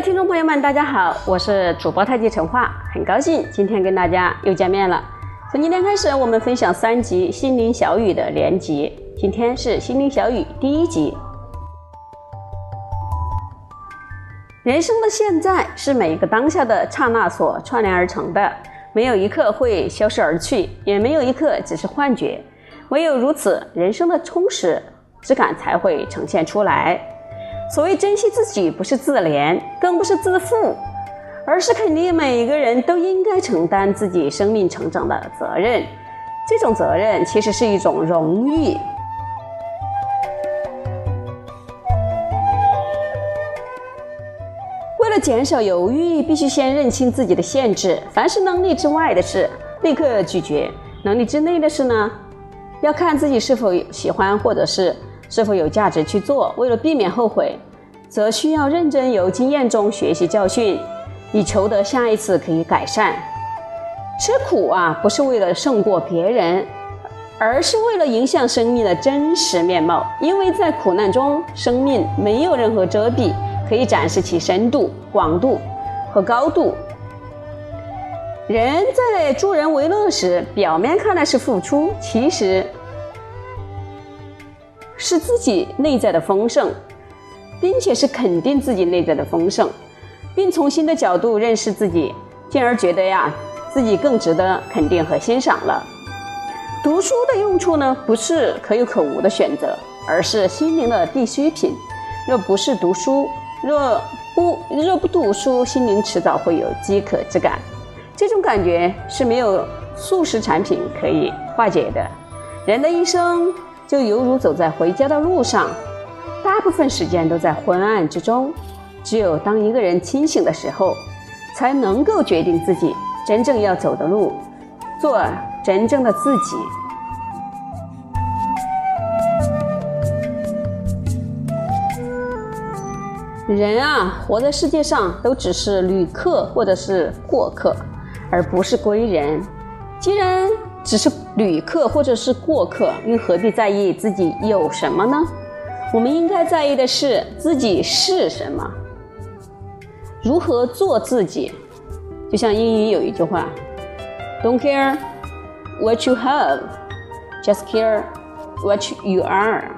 听众朋友们，大家好，我是主播太极陈化，很高兴今天跟大家又见面了。从今天开始，我们分享三集《心灵小雨》的连集，今天是《心灵小雨》第一集。人生的现在是每一个当下的刹那所串联而成的，没有一刻会消失而去，也没有一刻只是幻觉。唯有如此，人生的充实之感才会呈现出来。所谓珍惜自己，不是自怜，更不是自负，而是肯定每个人都应该承担自己生命成长的责任。这种责任其实是一种荣誉。为了减少犹豫，必须先认清自己的限制。凡是能力之外的事，立刻拒绝；能力之内的事呢，要看自己是否喜欢，或者是。是否有价值去做？为了避免后悔，则需要认真由经验中学习教训，以求得下一次可以改善。吃苦啊，不是为了胜过别人，而是为了影响生命的真实面貌。因为在苦难中，生命没有任何遮蔽，可以展示其深度、广度和高度。人在助人为乐时，表面看来是付出，其实。是自己内在的丰盛，并且是肯定自己内在的丰盛，并从新的角度认识自己，进而觉得呀，自己更值得肯定和欣赏了。读书的用处呢，不是可有可无的选择，而是心灵的必需品。若不是读书，若不若不读书，心灵迟早会有饥渴之感。这种感觉是没有速食产品可以化解的。人的一生。就犹如走在回家的路上，大部分时间都在昏暗之中。只有当一个人清醒的时候，才能够决定自己真正要走的路，做真正的自己。人啊，活在世界上都只是旅客或者是过客，而不是归人。既然只是旅客或者是过客，又何必在意自己有什么呢？我们应该在意的是自己是什么，如何做自己。就像英语有一句话：“Don't care what you have, just care what you are。”